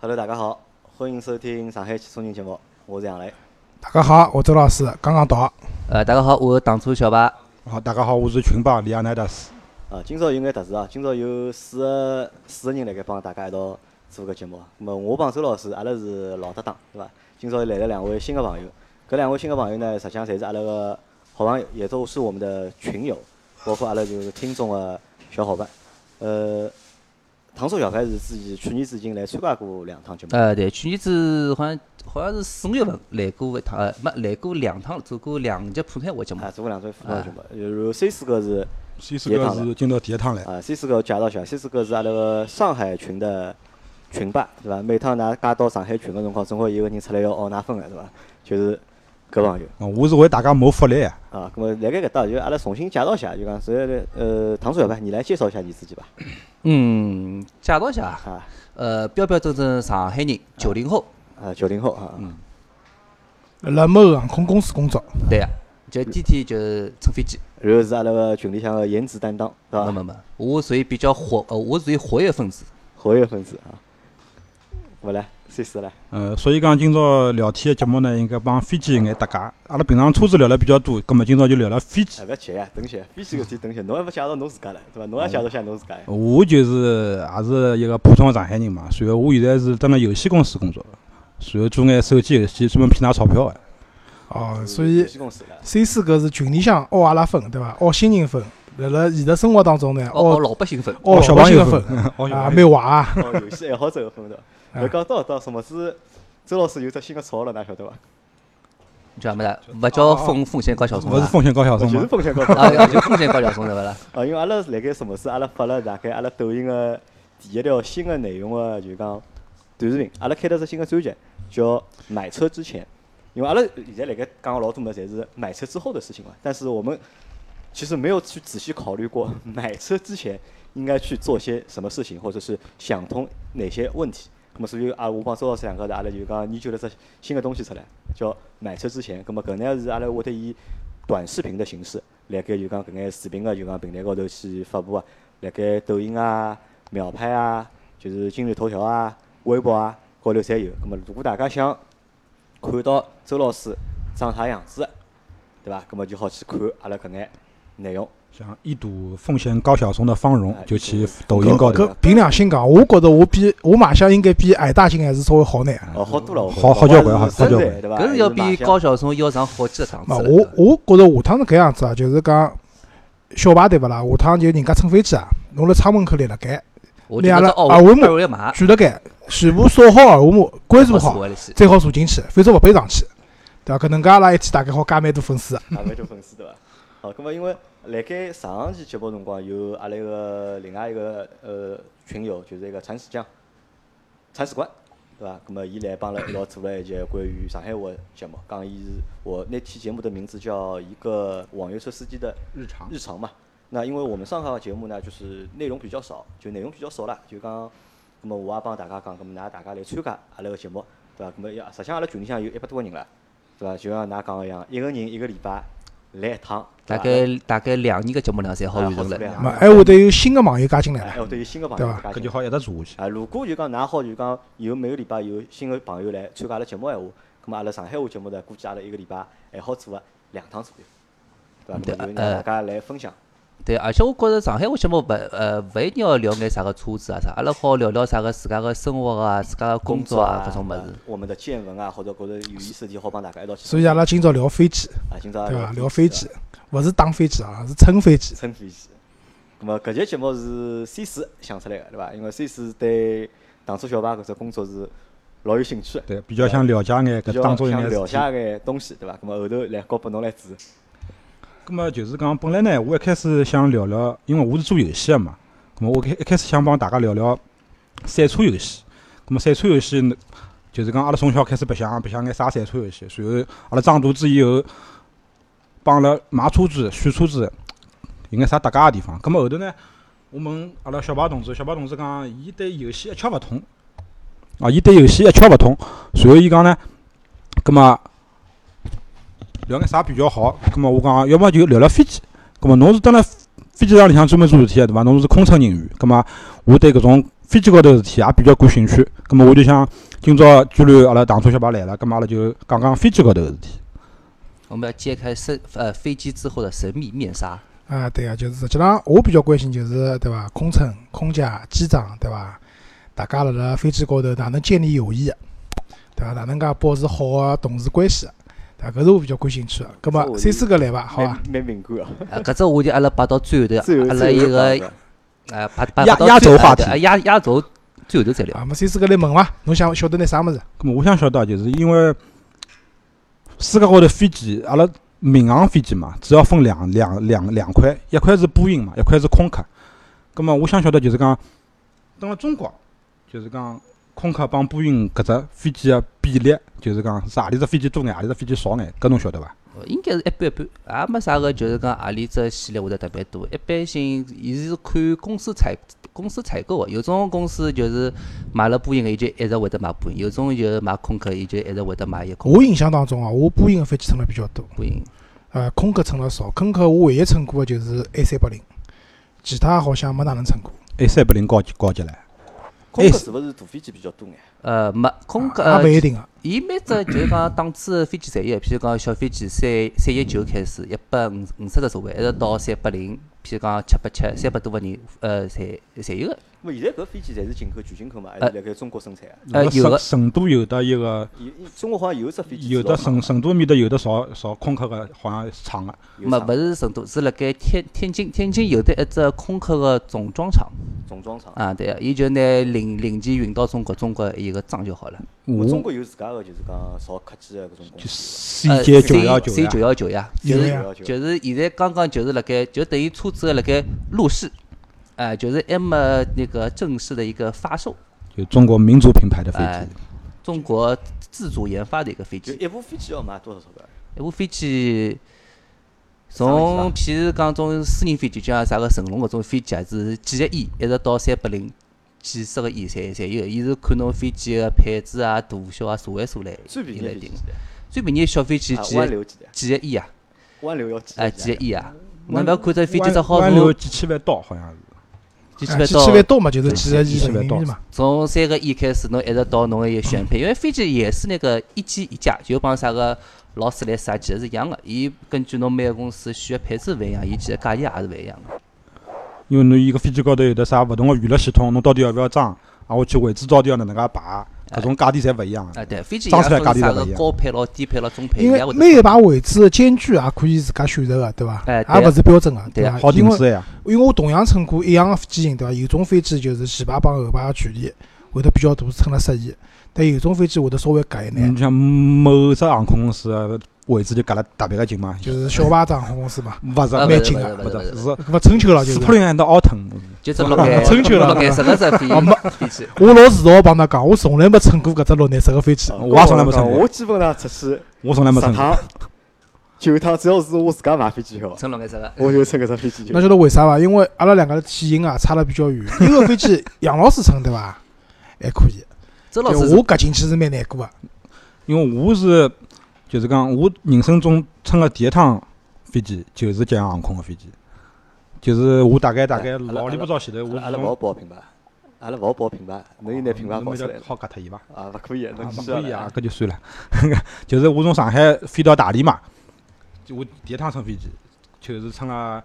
Hello，大家好，欢迎收听上海汽车人节目，我是杨磊。大家好，我周老师刚刚到。呃，大家好，我是当初小白。好，大家好，我是群霸李亚奈达斯。啊，今朝有眼特殊啊，今朝有四个四个人辣盖帮大家一道做个节目。那么我帮周老师，阿拉是老搭档，对伐？今朝来了两位新的朋友，搿两位新的朋友呢，实际上侪是阿拉个好朋友，也都是我们的群友，包括阿拉就是听众的小伙伴。呃。唐叔小排是自己去年子已经来参加过两趟节目。呃，对，去年子好像好像是四五月份来过一趟，呃，没来过两趟，做过两节普通话节目。啊，做过两节普通话节目。然后 C 四哥是，C 四哥是今朝第一趟来。啊，C 四哥介绍一下，C 四哥是阿拉个上海群的群霸，对伐？每趟㑚加到上海群个辰光，总归有个人出来要熬㑚分个，对伐？就是。搿朋友，我是为大家谋福利啊！啊，咁么辣盖搿搭就阿拉重新介绍一下，就讲是呃，唐叔要不，你来介绍一下你自己吧。嗯，介绍一下啊，呃，标标准准上海人，九零后。啊，九零后啊。嗯。辣某航空公司工作。对啊，就天天就乘飞机。然后是阿拉个群里向个颜值担当，是伐？没没没，我属于比较活，呃，我属于活跃分子。活跃分子啊。我来。谁是嘞？呃，所以讲今朝聊天的节目呢，应该帮飞机有眼搭界。阿拉平常车子聊了比较多，葛么今朝就聊聊飞机。勿要急呀，等歇，飞机搿天等歇。侬还勿介绍侬自家了，对伐？侬也介绍下侬自家。我就是也是一个普通的上海人嘛，随后我现在是蹲辣游戏公司工作，随后做眼手机游戏，专门骗拿钞票的。哦，所以 C 四搿是群里向熬阿拉分，对伐？熬新人分，辣辣现实生活当中呢，熬老百姓分，熬小朋友分，啊，蛮坏啊。熬游戏爱好者分的。勿讲到到什么子？周老师有只新的绰号了，㑚晓得伐？叫什么子？勿叫风风险高晓松勿是风险高晓松就是风险高晓松啊，就风险高晓松对勿啦？啊，因为 阿拉辣盖什么事？阿拉发了大概阿拉抖音个第一条新个内容个，就讲短视频。阿拉开了只新个专辑，叫买车之前。因为阿拉现在辣盖讲个老多么，侪是买车之后的事情嘛。但是我们其实没有去仔细考虑过，买车之前应该去做些什么事情，或者是想通哪些问题。咁么所以啊，我帮周老师两个，阿拉就讲研究了只新个东西出来，叫买车之前。咁么搿呢是阿拉会得以短视频的形式，辣盖就讲搿眼视频个就讲平台高头去发布啊，辣盖抖音啊、秒拍啊，就是今日头条啊、微博啊高头侪有。咁么如果大家想看到周老师长啥样子，对伐？咁么就好去看阿拉搿眼内容。想一睹奉献高晓松的芳容，就去抖音高头。凭良心讲，我觉着我比我卖相应该比矮大星还是稍微好点。哦，好多了，好好交关，好交关，对伐？搿是要比高晓松要上好几个档次。我我觉着下趟是搿样子啊，就是讲小排对勿啦？下趟就人家乘飞机啊，侬辣舱门口立辣盖，拿阿拉二维码举辣盖，全部扫好二维码，关注好，再好坐进去，否则勿配上去，对伐？搿能介阿拉一天大概好加蛮多粉丝。加蛮多粉丝对伐？好，搿么因为。辣盖上期节目辰光，有阿拉一个另外一个呃群友，就是一个铲屎匠、铲屎官，对伐？咁么伊来帮阿拉一道做了一节关于上海话节目，讲伊是我那期节目的名字叫一个网约车司机的日常日常嘛。那因为我们上号节目呢，就是内容比较少，就内容比较少了，就讲，咁么我也帮大家讲，咁么㑚大家来参加阿拉个节目，对伐？咁么要实际上阿拉群里向有一百多个人了，对伐？就像㑚讲个一样，一个人一个礼拜。来一趟，大概大概两年个节目量才好完成了。嘛，还会得有新个网友加进来还会得有新个朋友加进来，搿就好一直做下去。啊，如果就讲，㑚好就讲，有每个礼拜有新个朋友来参加阿拉节目闲话，咁么阿拉上海话节目呢，估计阿拉一个礼拜还好做个两趟左右，对伐？让大家来分享。对，而且我觉着上海话节目勿呃勿一定要聊眼啥个车子啊啥，阿拉好聊聊啥个自家个生活啊、自家个工作啊搿种物事。我们的见闻啊，或者觉着有意思的，好帮大家一道去。所以阿拉今朝聊飞机，啊，今朝对伐？聊飞机，勿是打飞机啊，是乘飞机。乘飞机。那么搿节节目是 C 四想出来个，对伐？因为 C 四对当初小白搿只工作是老有兴趣。对，比较想了解眼搿当中眼了解眼东西，对伐？咁么后头来交拨侬来做。咁么就是讲，本来呢，我一开始想聊聊，因为我是做游戏个嘛。咁么我开一开始想帮大家聊聊赛车游戏。咁么赛车游戏，就是讲阿拉从小开始白相白相眼啥赛车游戏，随后阿拉长大之以后，帮阿拉买车子、选车子，有眼啥搭界个地方。咁么后头呢，我问阿拉小白同志，小白同志讲，伊对游戏一窍勿通。啊，伊对游戏一窍勿通。随后伊讲呢，咁么。聊眼啥比较好？咁么我讲，要么就聊聊飞机。咁么侬是蹲辣飞机场里向专门做事体个对伐？侬是空乘人员，咁么我对搿种飞机高头事体也比较感兴趣。葛么我就想今朝既然阿拉唐初小排来了，葛么阿拉就讲讲飞机高头事体。我们要揭开神呃飞机之后的神秘面纱。啊，对啊，就是实际上我比较关心就是对伐？空乘、空姐、机长对伐？大家辣辣飞机高头哪能建立友谊对伐？哪能介保持好个同事关系对伐？搿是我比较感兴趣个。葛末三四个来伐？好伐？蛮敏感啊！搿只话题阿拉摆到最后头，阿拉一个呃，摆摆压压轴话题，压压轴最后头再聊。啊，么三四个来问伐？侬想晓得眼啥物事？葛末我想晓得就是因为世界高头飞机，阿拉。民航飞机嘛，主要分两两两两块，一块是波音嘛，一块是空客。葛末我想晓得就是讲，等辣中国，就是讲空客帮波音搿只飞机个比例，就是讲是何里只飞机多眼，何里只飞机少眼，搿侬晓得伐？应该是一般一般，也没啥个，就是讲何里只系列会得特别多。一般性，伊是看公司采公司采购个，有种公司就是买了波音个，伊就一直会得买波音；有种就是买空客，伊就一直会得买一空。我印象当中啊，我波音个飞机乘了比较多。波音。呃，空客乘了少，空客我唯一乘过个就是 A 三八零，其他好像没哪能乘过。A 三八零高级高级唻。空客是勿是大飞机比较多眼？呃，没空客也勿一定个。伊每只就是讲档次飞机侪有，譬如讲小飞机三三一九开始，一百五五十个座位，一直到三八零，譬如讲七八七，三百多个人，呃，侪侪有个。咾，现在搿飞机侪是进口全进口嘛，还是辣盖中国生产啊？呃，有个成都有的一个，中国好像有只飞机，有的成成都面搭有的造造空客个，好像厂个。没，勿是成都，是辣盖天天津，天津有的一只空客个总装厂。总装厂。啊，对个，伊就拿零零件运到中国，中国一个装就好了。我中国有自家个，就是讲造客机个搿种公司。就，C 九幺九 C 九幺九呀，就是就是现在刚刚就是辣盖，就等于车子辣盖路试。哎，就是还没那个正式的一个发售，就中国民族品牌的飞机，中国自主研发的一个飞机。一部飞机要卖多少钞票？一部飞机，从譬如讲种私人飞机，就像啥个成龙搿种飞机啊，是几个亿，一直到三百零几十个亿，侪侪有。伊是看侬飞机个配置啊、大小啊、座位数来来定。最便宜小飞机几几个亿啊？万流要几？哎，几个亿啊？侬覅看这飞机只好从几千万刀，好像是。几千万刀嘛，就是几十亿人民币嘛。从三个亿开始，侬一直到侬个选配，因为飞机也是那个一机一价，就帮啥个劳斯莱斯啊，其实是一样的。伊根据侬每个公司选个配置勿一样，伊其实价钿也是勿一样的。因为侬伊个飞机高头有的啥勿同个娱乐系统，侬到底要勿要装？啊，我去位置到底要哪能介排？搿种价钿侪勿一样。啊，对，飞机装出来价钿侪勿一样。高配咯，低配咯，中配。因为每一排位置个间距也可以自家选择个，对伐？哎，也勿是标准个，对伐？好定制呀。因为我同样乘过一样个机型，对伐？有种飞机就是前排帮后排个距离会得比较大，乘了适宜；但有种飞机会得稍微窄一眼。你像某只航空公司。位置就隔了特别个近嘛，就是小排航空公司嘛，勿是蛮近个，勿是，是勿春秋了，就是。普林安到奥腾，就是绿颜 春秋了，绿颜色个只飞机。我老自豪帮㑚讲，我从来没乘过搿只绿颜色个飞机，我也从来没乘过。我基本上出去，我从来没乘过。就一趟，只要是我自家买飞机票，乘绿颜色个，我就乘搿只飞机。侬晓得为啥伐？因为阿拉两个体型啊差了比较远，一个飞机杨老师乘对伐？还可以。周老师，我夹进去是蛮难过个，因为我是。就是讲，我人生中乘个第一趟飞机就是吉祥航空个飞机，就是我大概大概老里不早前头，我阿拉勿好报品牌，阿拉勿好报品牌，侬有拿品牌报出来，好夹脱伊伐？啊，勿可以，侬勿可以啊，搿就算了。就是我从上海飞到大连嘛，就我第一趟乘飞机，就是乘了，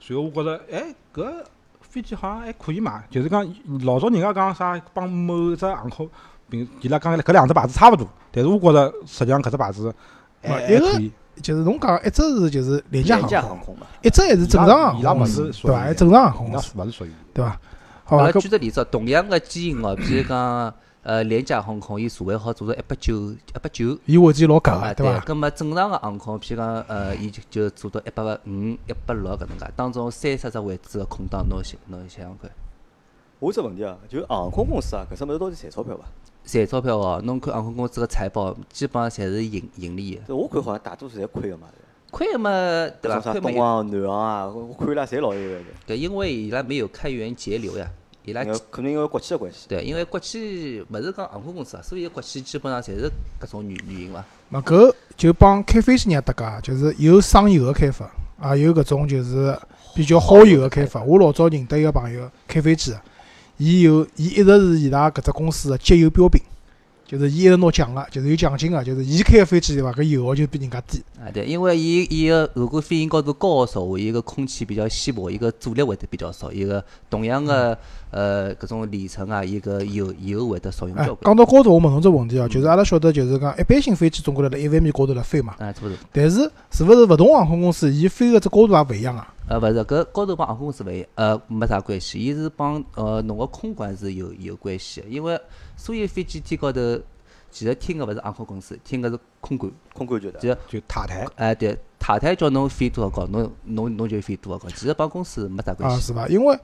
随后我觉着，哎，搿飞机好像还可以嘛，就是讲老早人家讲啥，帮某只航空。并伊拉讲搿两只牌子差勿多，但是我觉着实际上搿只牌子还可以。就是侬讲一只是就是廉价航空嘛，一只还是正常航空，伊拉勿是对伐？正常航空，勿是属于对伐？好，阿拉举个例子，同样个机型哦，比如讲呃廉价航空，伊座位好做到一百九，一百九，伊位置老夹个，对伐？搿么正常个航空，譬如讲呃，伊就就做到一百五、一百六搿能介，当中三十只位置个空档，侬想侬想想看。我只问题啊，就航空公司啊，搿只物事到底赚钞票伐？赚钞票哦，侬看航空公司个财报，基本上侪是盈盈利个。我看好像大多数侪亏个嘛。亏个嘛，对伐？东航、南航啊，我看伊拉侪老有个。对，因为伊拉没有开源节流呀，伊拉。可能因为国企个关系。对，因为国企勿是讲航空公司啊，所以国企基本上侪是搿种原原因伐。嘛，搿就帮开飞机一样搭界，就是有省油个开发，也有搿种就是比较耗油个开发。我老早认得一个朋友开飞机。伊有伊一直是伊拉搿只公司个绩优标兵。就是伊一直拿奖个，就是有奖金个，就是伊开个飞机对伐？搿油耗就比人家低。啊，对，因为伊伊个如果飞行高度高个时候，伊个空气比较稀薄，伊个阻力会得比较少。伊个同样个呃搿种里程啊，伊个油油会得少用交关。讲到高度，我问侬只问题哦，就是阿拉晓得，就是讲一般性飞机总归辣辣一万米高头辣飞嘛。啊，差不多。但是是勿是勿同航空公司，伊飞个只高度也勿一样啊？呃，勿是，搿高头帮航空公司勿一，呃，没啥关系。伊是帮呃侬个空管是有有关系，因为所有飞机天高头。其实听个勿是航空公司，听个是空管，空管就就就塔台。哎，对，塔台叫侬飞多少高，侬侬侬就飞多少高。其实帮公司没啥关系。啊，是伐？因为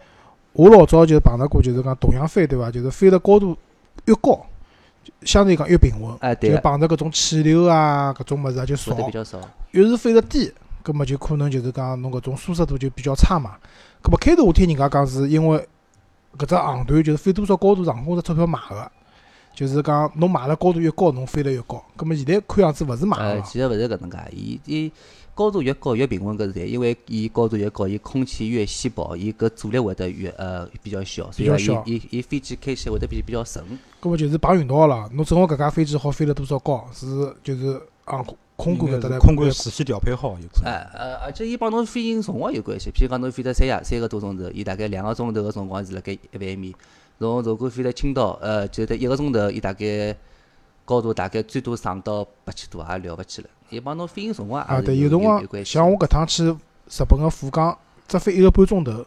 我老早就碰到过，就是讲同样飞对伐？就是飞的高度越高，相对讲越平稳。哎，对。就碰着搿种气流啊，搿种物事啊就少。比较少。越是飞得低，葛末就可能就是讲侬搿种舒适度就比较差嘛。葛末开头我听人家讲是因为搿只航段就是飞多少高度，航空公司钞票买个。就是讲，侬买了高度越高，侬飞得越高。葛末现在看样子勿是买呃，其实勿是搿能介，伊伊高度越高越平稳搿是对，因为伊高度越高，伊空气越稀薄，伊搿阻力会得越呃比较小，所以伊伊伊飞机开起来会得比比较顺。葛末就是碰运道了，侬正好搿架飞机好飞了多少高，是就是航空空管搿搭来。空管事先调配好有可能。哎呃，而且伊帮侬飞行辰光有关系，譬如讲侬飞得三亚三个多钟头，伊大概两个钟头个辰光是辣盖一万米。侬如果飞到青岛，呃，就得一个钟头，伊大概高度大概最多上到八千多，也了勿起了。伊帮侬飞行辰光也有有关系。像我搿趟去日本个福冈，只飞一个半钟头，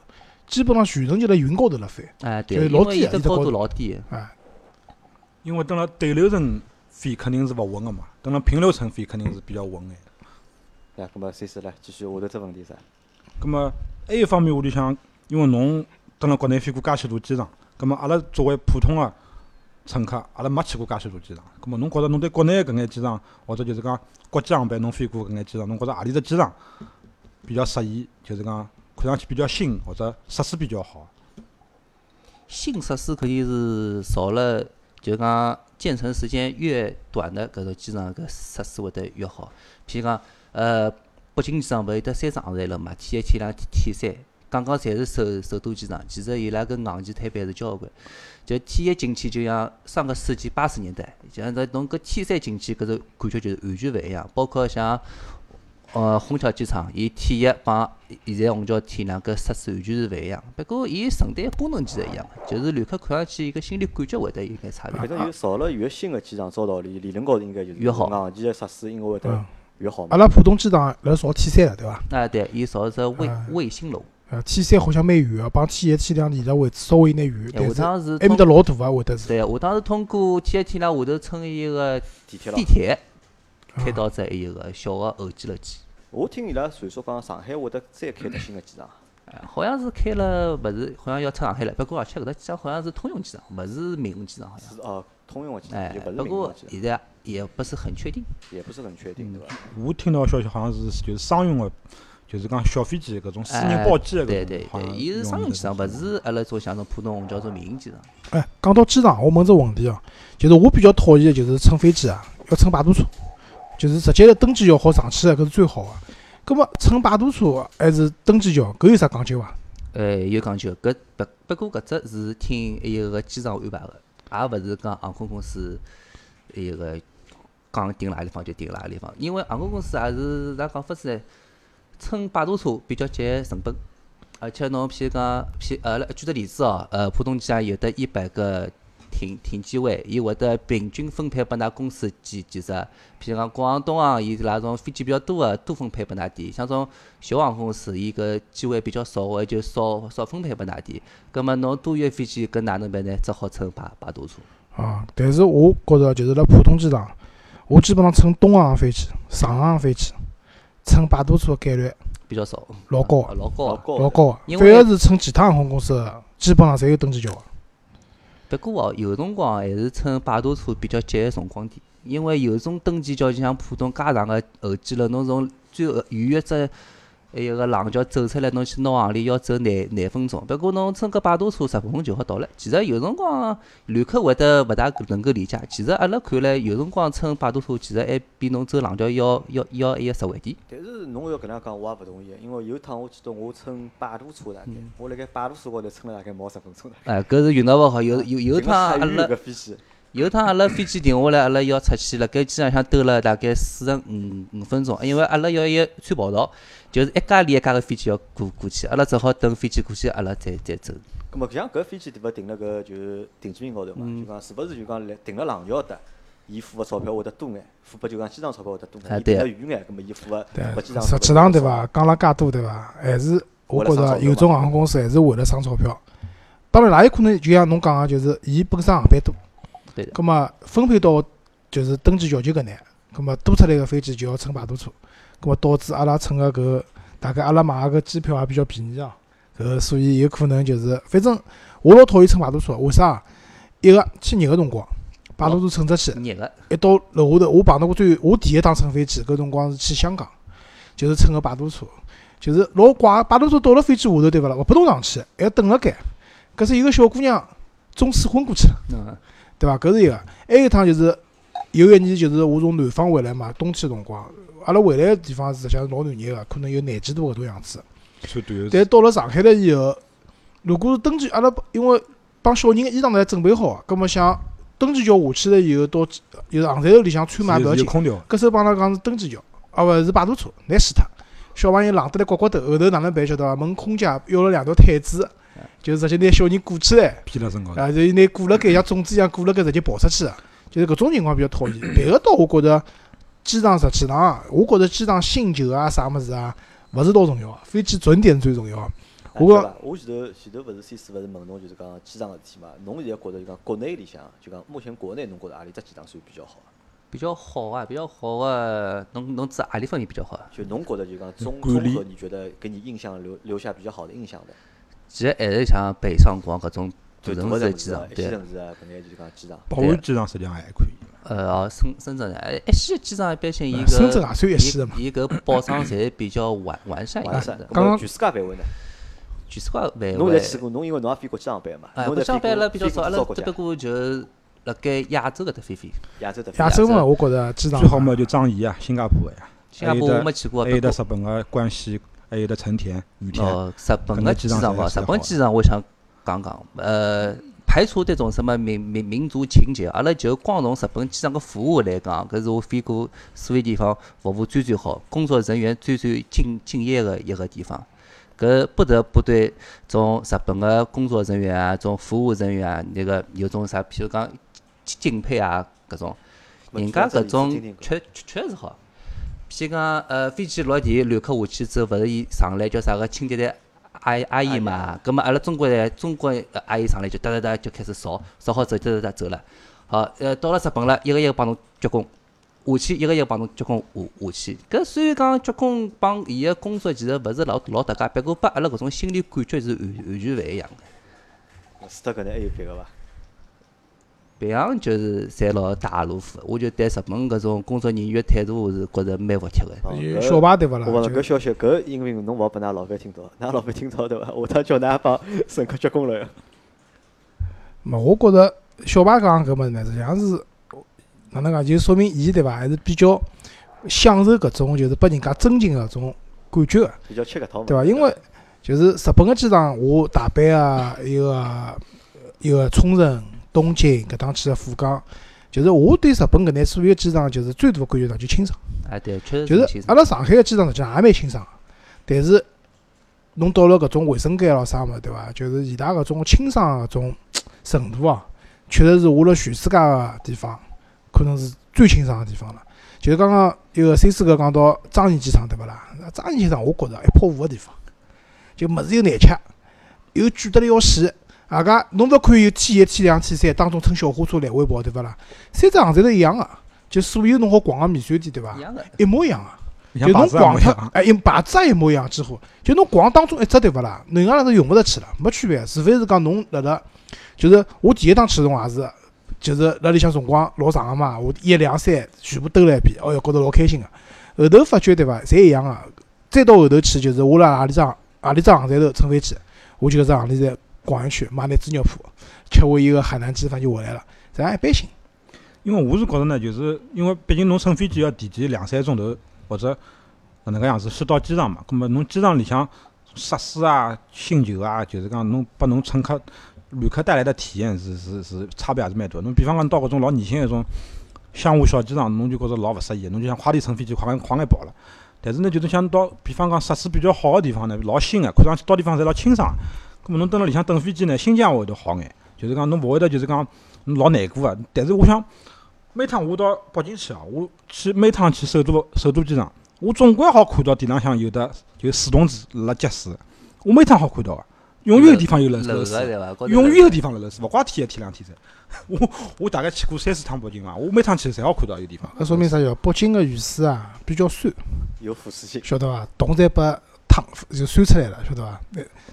基本上全程就辣云高头辣飞。哎，对，因为伊只高度老低。哎，因为等辣对流层飞肯定是勿稳个嘛，等辣平流层飞肯定是比较稳眼。来，搿么 C 四来继续下头只问题噻。搿么还有一方面，我就想，因为侬等辣国内飞过介许多机场。咁么，阿拉作为普通个乘客，阿拉没去过介许多机场。咁么，侬觉着侬对国内搿眼机场，或者就是讲国际航班侬飞过搿眼机场，侬觉着何里只机场比较适宜？就是讲看上去比较新，或者设施比较好。新设施肯定是少了，就讲建成时间越短的搿种机场，搿设施会得越好。譬如讲，呃，北京机场勿有得三只航站楼嘛？T 一、T 两、T 三。刚刚侪是首首都机场，其实伊拉搿硬件推板是交关。就 T 一进去就像上个世纪八十年代，像这侬搿 T 三进去，搿种感觉就是完全勿一样。包括像呃虹桥机场，伊 T 一帮现在虹桥 T 两搿设施完全是勿一样。不过伊承担功能其实一样，就是旅客看上去伊个心理感觉会得有眼差别。反正有造了越新个机场，照道理理论高头应该就是越好，硬件个设施应该会得越好。阿拉浦东机场辣造 T 三了，对伐？啊，对，伊造只卫卫星楼。呃，T 三好像蛮远个，帮 T 一、T 两离个位置稍微有眼远，但是埃面搭老大个会得是。对，下趟是通过 T 一、T 两下头乘一个地铁地铁，开到这一个小个候机楼去。我听伊拉传说讲上海会得再开个新个机场。好像是开了，勿是，好像要出上海了。不过而且搿搭机场好像是通用机场，勿是民用机场，好像。是哦，通用个机场，哎，不过现在也不是很确定。也不是很确定，对伐？我听到消息好像是就是商用个。就是讲小飞机搿种私人包机个对对对，伊是商用机场，勿是阿拉做像种普通叫做民用机场。哎，讲到机场，我问只问题哦，就是我比较讨厌个就是乘飞机啊，要乘摆渡车，就是直接的登机桥好上去个，搿是最好个。葛末乘摆渡车还是登机桥，搿有啥讲究伐？哎，有讲究，搿不不过搿只是听一个机场安排个，也勿是讲航空公司一个讲定哪地方就定哪地方，因为航空公司也是咋讲法子呢？乘摆渡车比较节约成本，而且侬譬如讲，譬呃，举个例子哦，呃，浦东机场有得一百个停停机位，伊会得平均分配拨㑚公司几几只。譬如讲，国航、东航，伊拉种飞机比较多个，多分配拨㑚点；像种小航空公司，伊搿机会比较少个，就少少分配拨㑚点。葛末侬多余飞机，搿哪能办呢？只好乘摆摆渡车。啊，但是我觉着就是辣浦东机场，我基本上乘东航飞机、上航飞机。乘摆渡车概率比较少，老高，老高，老高个。反而是乘其他航空公司，基本上侪有登机桥个。不过哦，有辰光还是乘摆渡车比较节约辰光点，因为有种登机桥就像浦东介长个候机楼，侬从最后预约只还有个廊桥走出来，侬去拿行李要走廿廿分钟。不过侬乘个摆渡车十分钟就好到了。其实有辰光旅客会得勿大能够理解。其实阿拉看来，有辰光乘摆渡车其实还比侬走廊桥要要要还要实惠点。但是侬要搿能样讲，我也勿同意。因为有趟我记得我乘摆渡车大概，我辣盖摆渡车高头乘了大概毛十分钟。哎，搿是运道勿好。有有有趟阿拉。有趟阿拉飞机停下来，阿拉要出去，辣盖机场向兜了大概四十五五分钟，因为阿拉要一穿跑道，就是一家连一家个飞机要过过去，阿拉只好等飞机过去，阿拉再再走。咾么像搿飞机勿停辣搿就停机坪高头嘛，就讲是勿是就讲来停辣廊桥搭，伊付个钞票会得多眼，付拨就讲机场钞票会得多眼。停得远眼，咾么伊付个拨机场。实际上对伐？讲了介多对伐？还是我觉着有种航空公司还是为了省钞票。当然，也有可能就像侬讲个，就是伊本身航班多。葛末分配到就是登记要求搿能，葛末多出来个飞机就要乘摆渡车，葛末导致阿拉乘个搿大概阿拉买个机票也比较便宜哦，搿所以有可能就是反正我老讨厌乘摆渡车，为啥？一个去热个辰光，摆渡车乘出去，一到楼下头，我碰到过最我第一趟乘飞机搿辰光是去香港，就是乘个摆渡车，就是老怪，摆渡车到了飞机下头对勿啦？勿拨侬上去，还要等辣盖，搿是一个小姑娘中暑昏过去了。对伐？搿是一个，还有一趟就是有一年就是我从南方回来嘛，冬天辰光，阿拉回来个地方实际上是老暖热个，可能有廿几度搿种样子。但到了上海了以后，如果是登记，阿拉因为帮小人个衣裳侪准备好，葛末想登记桥下去了以后，到就是航站楼里向穿嘛勿要紧。搿时候帮阿拉讲是登记桥，啊勿是摆渡车，难死脱。小朋友冷得来刮刮头，后头哪能办晓得伐？问空姐要了两条毯子。就直接拿小人裹起来，啊，就拿裹辣盖像粽子一样裹辣盖，直接跑出去。就是搿种情况比较讨厌。别个倒我觉着机场实际上，我觉着机场醒酒啊啥物事啊，勿是老重要，飞机准点最重要。我讲，我前头前头勿是 C 四勿是问侬就是讲机场个事体嘛？侬现在觉着就讲国内里向就讲目前国内侬觉着何里只机场算比较好？比较好啊，比较好个，侬侬指何里方面比较好？就侬觉着就讲综综合，你觉得给你印象留留下比较好的印象的？其实还是像北上广搿种大城市机场，对。一线城市啊，搿眼就讲机场。宝安机场实际上还可以。呃，哦，深深圳的，一线机场一般性伊个，深圳也算一线的嘛。伊搿保障侪比较完完善一点的。刚刚全世界范围呢？全世界范围。侬在去过，侬因为侬也飞国际航班嘛？国际航班了比较少，阿拉只不过就辣盖亚洲搿搭飞飞。亚洲的。亚洲嘛，我觉着机场最好嘛就樟宜啊，新加坡个呀。新加坡我没去过。还有得日本个关西。还有的成田、羽田，哦，日本个机场哦，日本机场我想讲讲，呃，排除这种什么民民民族情节，阿拉就光从日本机场个服务来讲，搿是我飞过所有地方服务最最好，工作人员最最敬敬业个一个地方。搿不得不对种日本个工作人员啊，种服务人员啊，那个有种啥，譬如讲敬佩啊，搿种，人家搿种确确实好。譬如讲，呃，飞机落地，旅客下去之后，勿是伊上来叫啥个清洁队阿姨阿姨嘛？葛末阿拉中国人，中国阿姨上来就哒哒哒就开始扫，扫好之后哒哒哒走了。好，呃，到了日本了，一个一个帮侬鞠躬，下去一个一个帮侬鞠躬下下去。搿虽然讲鞠躬帮伊个工作其实勿是老老搭界，不过拨阿拉搿种心理感觉是完完全勿一样个。除脱搿能还有别个伐？别样就是侪老大路虎，我就对日本搿种工作人员态度是觉着蛮服帖个。小排对勿啦？我搿消息搿因为侬勿好拨㑚老板听到，㑚老板听到对伐？下趟叫㑚帮乘客鞠躬了。没，我觉着小排讲搿物事呢，实际上是哪能讲？就说明伊对伐，还是比较享受搿种就是拨人家尊敬搿种感觉个。比较吃搿套。对伐？因为就是日本个机场，我大阪啊，一个一个冲绳。东京搿趟去个富冈，就是我对日本搿眼所有机场就是最大个感觉上就清爽。哎，对，确实就是阿拉上海个机场实际上也蛮清爽，但是侬到了搿种卫生间咯啥物事，对伐？就是伊拉搿种清爽搿种程度啊，确实是我辣全世界个地方可能是最清爽个地方了。就是刚刚一个 C 四哥讲到樟宜机场，对勿啦？樟宜机场我觉着一泡糊个地方，就物事又难吃，又贵得来要死。啊个，侬勿可以有 T 一、T 两、T 三，当中乘小火车来回跑，对勿啦？三只航站头一样个，就所有侬好逛个免税店，对伐？一模一样个，就侬逛脱，哎，一牌子也一模一样，几乎。就侬逛当中一只，对勿啦？另外两只用勿着去了，没区别。除非是讲侬辣辣，就是我第一趟去辰光也是，就是辣里向辰光老长个嘛，我一两三全部兜了一遍，哦哟，觉着老开心个。后头发觉对伐，侪一样个，再到后头去，就是我辣何里只何里只航站头乘飞机，我就搿只航站逛一圈，买眼猪肉铺，吃完一个海南鸡饭就回来了，这样一般性。因为我是觉着呢，就是因为毕竟侬乘飞机要提前两三个钟头，或者搿能介样子先到机场嘛。葛末侬机场里向设施啊、星球啊，就是讲侬拨侬乘客、旅客带来的体验是是是差别还是蛮大。侬比方讲到搿种老年轻一种乡下小机场，侬就觉着老勿适意，侬就想快点乘飞机，快快眼跑了。但是呢，就是想到比方讲设施比较好个地方呢，老新个，看上去到地方侪老清爽。葛末侬蹲辣里向等飞机呢，心情也会得好眼，就是讲侬勿会得就是讲老难过个。但是我想。每趟我到北京去啊，我去每趟去首都首都机场，我总归好看到地浪向有的就水桶子辣积水，我每趟好看到个，永远有地方有漏水，永远有地方漏漏水，勿怪天一天两天噻。我我大概去过三四趟北京伐，我每趟去侪好看到有地方。搿说明啥叫北京个雨水啊比较酸，有腐蚀性，晓得伐？冻再把烫就酸出来了，晓得伐？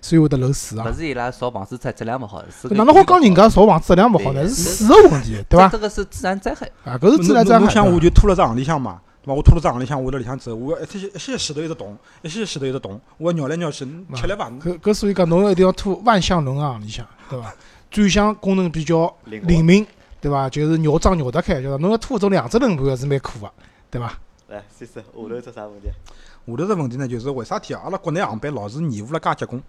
所以会得漏水啊。勿是伊拉造房子质质量勿好，是。哪能好讲人家造房子质量勿好呢？是水个问题，对伐？这个是自然灾害。啊，搿是自然灾害。侬想我就拖了只行李箱嘛，对伐？我拖了只行李箱，我辣里向走，我一天一歇洗头一直动，一歇洗头一直动，我绕来绕去，吃力伐？搿搿所以讲，侬一定要拖万向轮个行李箱，对伐？转向功能比较灵敏，对伐？就是绕桩绕得开，晓得侬要拖种两只轮盘还是蛮苦个，对伐？来，试试下头只啥问题？下头只问题呢，就是为啥体啊？阿拉国内航班老是延误了介结棍？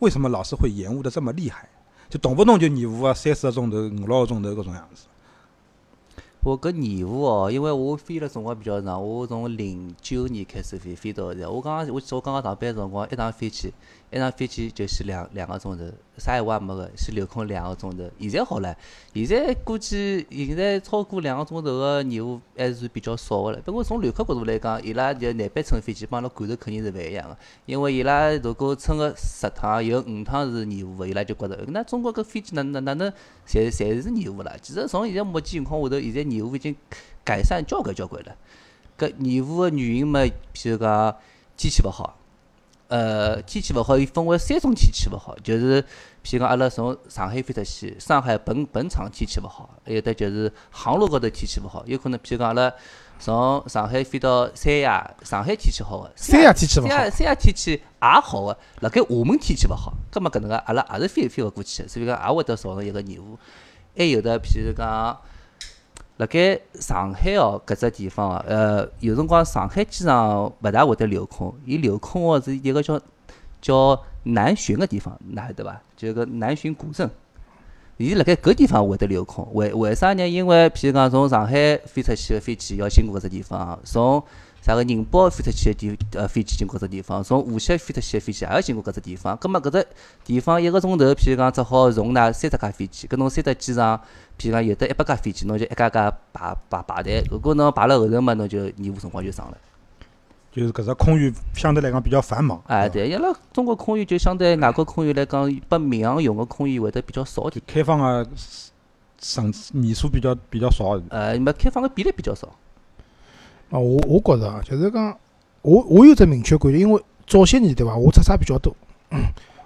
为什么老是会延误的这么厉害？就动不动就延误啊三四个钟头、五六个钟头搿种样子。我搿延误哦，因为我飞了辰光比较长，我从零九年开始飞，飞到现在。我刚刚我记得我刚刚上班辰光，一趟飞机，一趟飞机就是两两个钟头，啥闲话也没个，先留空两个钟头。现在好了，现在估计现在超过两个钟头个延误还是比较少个了。不过从旅客角度来讲，伊拉就难班乘飞机帮阿拉感受肯定是勿一样个，因为伊拉如果乘个十趟有五趟是延误个，伊拉就觉着那中国搿飞机哪哪哪能侪侪是延误了。其实从现在目前情况下头，现在延误已经改善交关交关了。搿延误个原因嘛，譬如讲天气勿好。呃，天气勿好，伊分为三种天气勿好，就是譬如讲阿拉从上海飞出去，上海本本场天气勿好，还有得就是航路高头天气勿好，有可能譬如讲阿拉从上海飞到三亚，上海天气好个，三亚天气勿好，三亚天气也好个，辣盖厦门天气勿好，葛末搿能介阿拉也是飞飞勿过去，所以讲也会得造成一个延误，还有的譬如讲。辣盖上海哦，搿只地方哦，呃，有辰光上海机场勿大会得留空，伊留空哦是一个叫叫南浔个地方，哪晓得伐？就搿南浔古镇，伊辣盖搿地方会得留空，为为啥呢？因为譬如讲从上海飞出去个飞机要经过搿只地方，从啥个宁波飞出去的地呃飞机经过搿只地方，从无锡飞出去的飞机也要经过搿只地方。葛末搿只地方一个钟头，譬如讲只好容纳三十架飞机，搿侬三只机场，譬如讲有得一百架飞机，侬就一家家排排排队。如果侬排了后头嘛，侬就延误辰光就长了。就是搿只空域相对来讲比较繁忙。哎，对，伊拉中国空域就相对外国空域来讲，拨民航用个空域会得比较少点。开放个层年数比较比较少。呃，没开放个比例比较少。啊，我我觉着啊，就是讲，我我有只明确感觉，因为早些年对伐，我出差比较多，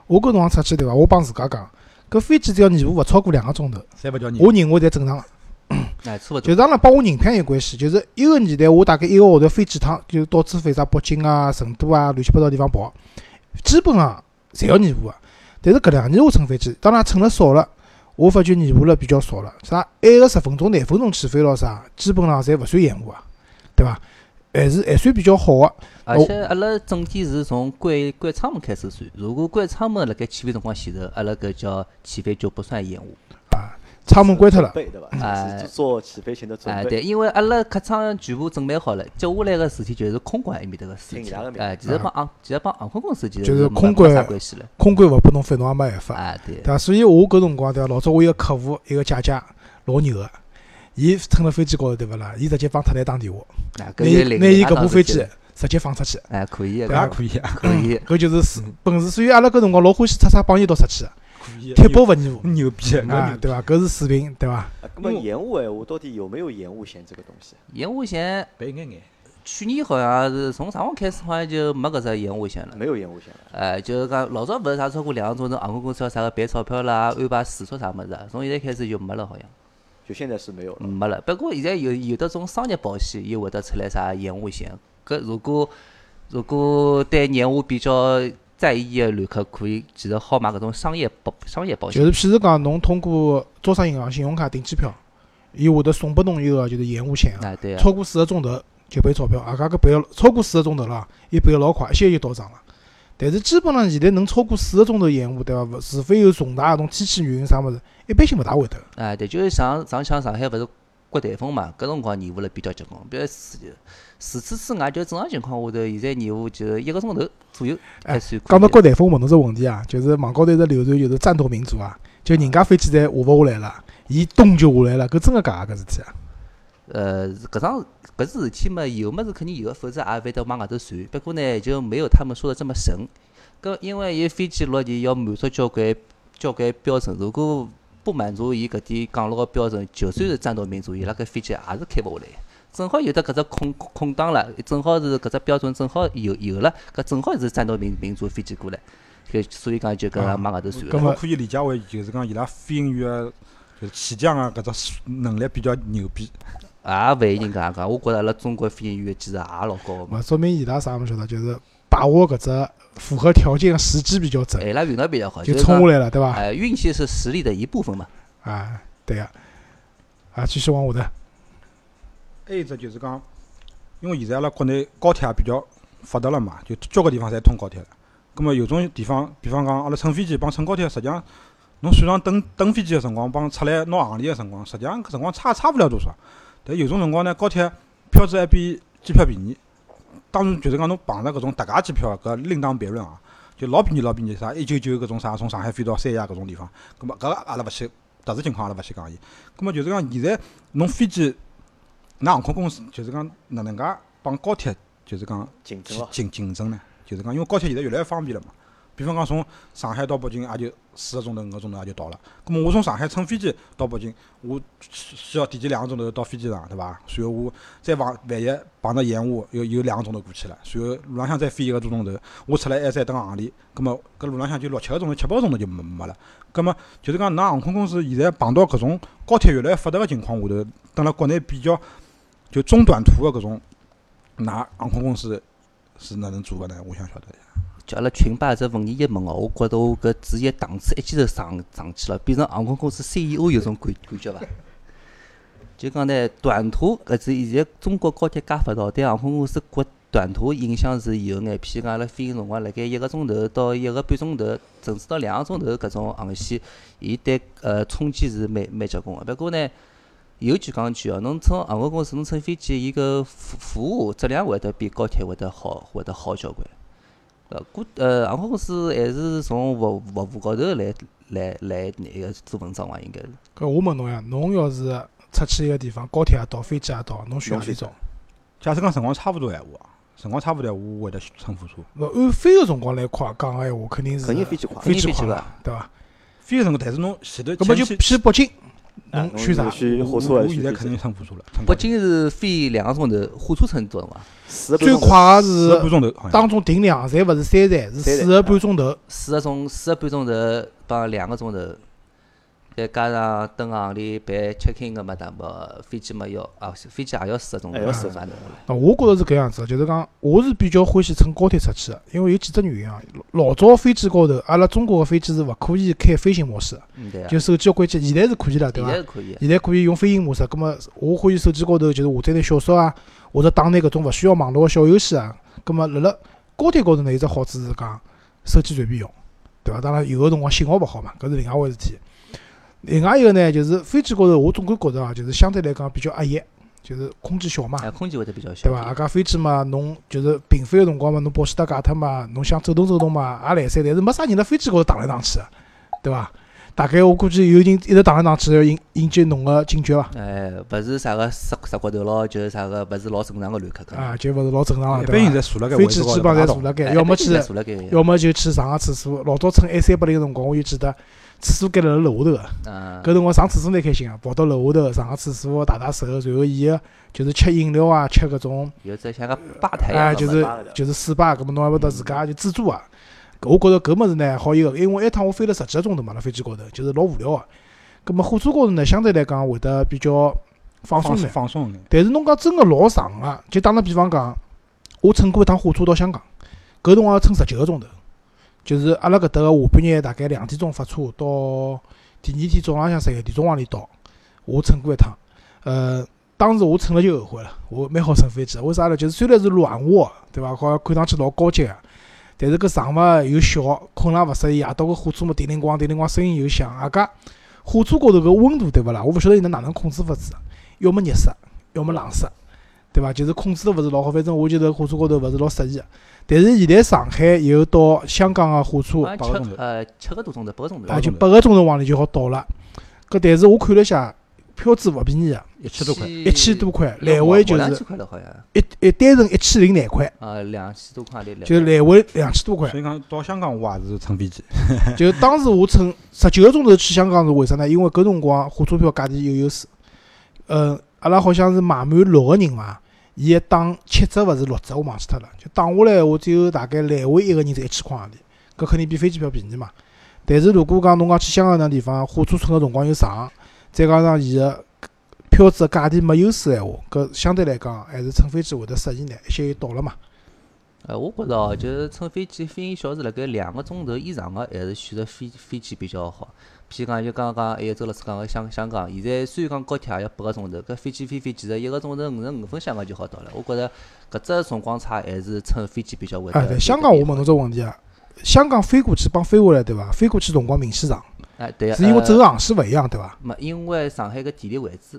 我搿辰光出去对伐，我帮自家讲，搿飞机只要延误勿超过两个钟头，我认为侪正常。个。哎，就当然帮我人品有关系，就是一个年代我大概一个号头飞几趟，就到处飞啥北京啊、成都啊、乱七八糟地方跑，基本上侪要延误个。但是搿两年我乘飞机，当然乘了少了，我发觉延误了比较少了，啥晚个十分钟、廿分钟起飞咯啥，基本上侪勿算延误啊。对伐？还是还算比较好个。而且阿拉整体是从关关舱门开始算。如果关舱门辣盖起飞辰光前头，阿拉搿叫起飞就不算延误。啊，舱门关脱了。对伐？做起飞前的准备。对，因为阿拉客舱全部准备好了，接下来个事体就是空管埃面搭个事体。哎，其实帮航，其实帮航空公司其实就是空管啥关系了。空管勿拨侬飞，侬也没办法。啊，对。对伐？所以我搿辰光对伐？老早我一个客户，一个姐姐，老牛个。伊乘了飞机高头对勿啦？伊直接帮太太打电话，拿伊拿伊搿部飞机直接放出去。哎，可以，搿也可以啊，可以。搿就是是本事，所以阿拉搿辰光老欢喜出差帮伊到出去，铁包勿延误，牛逼啊，对伐？搿是水平，对伐？搿么延误闲话，到底有没有延误险这个东西？延误险，白眼眼。去年好像是从啥辰光开始，好像就没搿只延误险了。没有延误险了。哎，就是讲老早勿是啥超过两个钟头，航空公司要啥个赔钞票啦，安排住宿啥物事啊？从现在开始就没了，好像。就现在是没有了，没了。不过现在有有的种商业保险，又会得出来啥延误险。搿如果如果对延误比较在意的旅客，可以其实好买搿种商业保商业保险。就是譬如讲，侬通过招商银行信用卡订机票，伊会得送拨侬一个就是延误险啊，对啊，超过四个钟头就赔钞票，啊，搿个赔个超过四个钟头了，伊赔个老快，一歇就到账了。但是基本上现在能超过四个钟头延误，对伐？勿除非有重大搿种天气原因啥物事，一般性勿大会得。哎，对，就是上上像上海勿是刮台风嘛，搿辰光延误了比较结棍。比如除除此之外，就正常情况下头，现在延误就一个钟头左右还算讲到刮台风，问侬只问题啊，就是网高头一直流传就是战斗民族啊，就人家飞机侪下勿下来了，伊咚就下来了，搿真个假个搿事体啊？呃，搿桩搿事体嘛，有么子肯定有，否则也勿会得往外头传。不过呢，就没有他们说的这么神。搿因为伊飞机落地要满足交关交关标准，如果不满足伊搿点降落个标准，就算是战斗民族，伊拉搿飞机也是开勿下来。正好有得搿只空空档了，正好是搿只标准正好有有了，搿正好是战斗民民族飞机过来，搿所以讲就搿往外头传。搿么可以理解为就是讲伊拉飞行员就是起降啊搿只能力比较牛逼。也勿一定搿样讲，我觉着阿拉中国飞行员其实也老高个嘛。说明伊拉啥物事晓得，就是把握搿只符合条件时机比较准。伊拉运道比较好，就冲下来了，对伐？哎，运气是实力的一部分嘛。啊，对个。啊，继续往下头。还一只就是讲，因为现在阿拉国内高铁也比较发达了嘛，就交关地方侪通高铁了。葛末有种地方，比方讲阿拉乘飞机帮乘高铁，实际上侬算上等等飞机个辰光，帮出来拿行李个辰光，实际上搿辰光差差勿了多少。但有种辰光呢，高铁票子还比机票便宜。当然，就是讲侬碰着搿种特价机票，搿另当别论啊。就老便宜老便宜，啥一九九搿种啥，从上海飞到三亚搿种地方，葛末搿个阿拉勿去特殊情况阿拉勿去讲伊。葛末就是讲现在侬飞机，㑚航空公司就是讲哪能介帮高铁就是讲竞争竞竞争呢？就是讲因为高铁现在越来越方便了嘛。比方讲，从上海到北京也就四个钟头、五个钟头也就到了。咁么我从上海乘飞机到北京，我需要提前两个钟头到飞机场，对伐？随后我再往万一碰到延误，又有两个钟头过去了。随后路浪向再飞一个多钟头，我出来还再等行李，咁么搿路浪向就六七个钟头、七八个钟头就没没了。咁么就是讲，㑚航空公司现在碰到搿种高铁越来越发达个情况下头，等辣国内比较就中短途个搿种，㑚航空公司是哪能做个呢？我想晓得。叫阿拉群把这问题一问哦，我觉着我搿职业档次一记头上上去了，变成航空公司 CEO 有种感感觉伐？就讲呢，短途搿是现在中国高铁介发达，对航空公司国短途影响是有眼。譬如讲阿拉飞行辰光，辣盖一个钟头到一个半钟头，甚至到两个钟头搿种航线，伊对呃冲击是蛮蛮结棍个。不过呢，有句讲句哦，侬乘航空公司侬乘飞机，伊个服服务质量会得比高铁会得好，会得好交关。呃，过呃，航空公司还是从服服务高头来来来那个做文章伐？应该是。搿我问侬呀，侬要是出去一个地方，高铁也到，飞机也到，侬选何里种？假设讲辰光差勿多闲话，辰光差勿多，我会得乘火车。勿按飞个辰光来看讲个闲话，肯定是。肯定飞机快，飞机快，对伐？飞个辰光，但是侬前头。搿么就去北京。侬选啥？火车我现在肯定乘火车了。北京是飞两个钟头，火车乘多少辰光？最快个是半钟头。当中停两站，勿是三站，是四个半钟头。四个钟，四个半钟头帮两个钟头。再加上蹲行李办 check in 个嘛，大么飞机嘛要啊，飞机也要四个钟头，要四个钟头。啊，我觉着是搿样子，就是讲，我是比较欢喜乘高铁出去个，因为有几只原因啊。老早飞机高头，阿拉中国个飞机是勿可以开飞行模式，就手机要关机。现在是可以了，对伐？现在可以。现在可以用飞行模式。葛末我欢喜手机高头就是下载点小说啊，或者打眼搿种勿需要网络个小游戏啊。葛末辣辣高铁高头呢，有只好处是讲手机随便用，对伐？当然有个辰光信号勿好嘛，搿是另外回事体。另外一个呢，就是飞机高头，我总归觉着啊，就是相对来讲比较压抑，就是空间小嘛，空间会得比较小，对伐？阿家飞机嘛，侬就是平飞个辰光嘛，侬保险带解脱嘛，侬想走动走动嘛，也来三，但是没啥人辣飞机高头荡来荡去个，对伐？大概我估计有人一直荡来荡去，要引引起侬个警觉伐？哎，勿是啥个杀杀骨头咯，就是啥个勿是老正常个旅客。啊，就勿是老正常个，对吧？飞机基本上侪坐辣盖，要么去，要么就去上个厕所。老早乘 A 三八零个辰光，我就记得。厕所盖辣辣楼下头个，搿辰光上厕所蛮开心个，跑到楼下头上个厕所汏汏手，然后伊个就是吃饮料啊，吃搿种，有只像个吧台啊，就是就是水吧，搿么侬还勿得自家就自助啊？我觉着搿物事呢好一个，因为一趟我飞了十几个钟头嘛，辣飞机高头就是老无聊个。搿么火车高头呢，相对来讲会得比较放松点，放松但是侬讲真个老长个，就打个比方讲，我乘过一趟火车到香港，搿辰光要乘十几个钟头，就是阿拉搿搭个下半日大概两点钟发车，到第二天早浪向十一点钟往里到。我乘过一趟，呃，当时我乘了就后悔了，我蛮好乘飞机，为啥呢？就是虽然是软卧，对伐？好像看上去老高级个，但是搿床嘛又小，困了勿适意。夜到搿火车嘛叮铃咣叮铃咣，声音又响，阿加火车高头搿温度对勿啦？我勿晓得伊能哪能控制法子，要么热死，要么冷死。对伐？就是控制得勿是老好，反正我觉得火车高头勿是老适意。但是现在上海有到香港个火车，八个钟头，呃，七个多钟头，八个钟头，啊，就八个钟头往里就好到了。搿但是我看了下，票子勿便宜啊，一千多块，一千多块，来回就是一一单程一千零廿块，啊，两千多块就来回两千多块。所以讲到香港我也是乘飞机，就当时我乘十九个钟头去香港是为啥呢？因为搿辰光火车票价钿有优势，嗯。阿拉好像是买满六个人嘛，伊打七折勿是六折，我忘记脱了。就打下来，我只有大概来回一个人才一千块洋钿，搿肯定比飞机票便宜嘛。但是如果讲侬讲去香港那地方，火车乘个辰光又长，再加上伊个票子价钿没优势闲话，搿相对来讲还是乘飞机会得适宜眼，一歇就到了嘛。呃，我觉着哦，就是乘飞机飞一小时辣盖两个钟头以上个，还是选择飞飞机比较好。譬如讲，就刚刚还有周老师讲个香香港，现在虽然讲高铁也要八个钟头，搿飞机飞飞其实一个钟头五十五分香港就好到了。我觉着搿只辰光差还是乘飞机比较稳。哎，对，香港我问侬只问题啊，香港飞过去帮飞回来对伐？飞过去辰光明显长。哎，对是因为走航线勿一样对伐？没，因为上海个地理位置，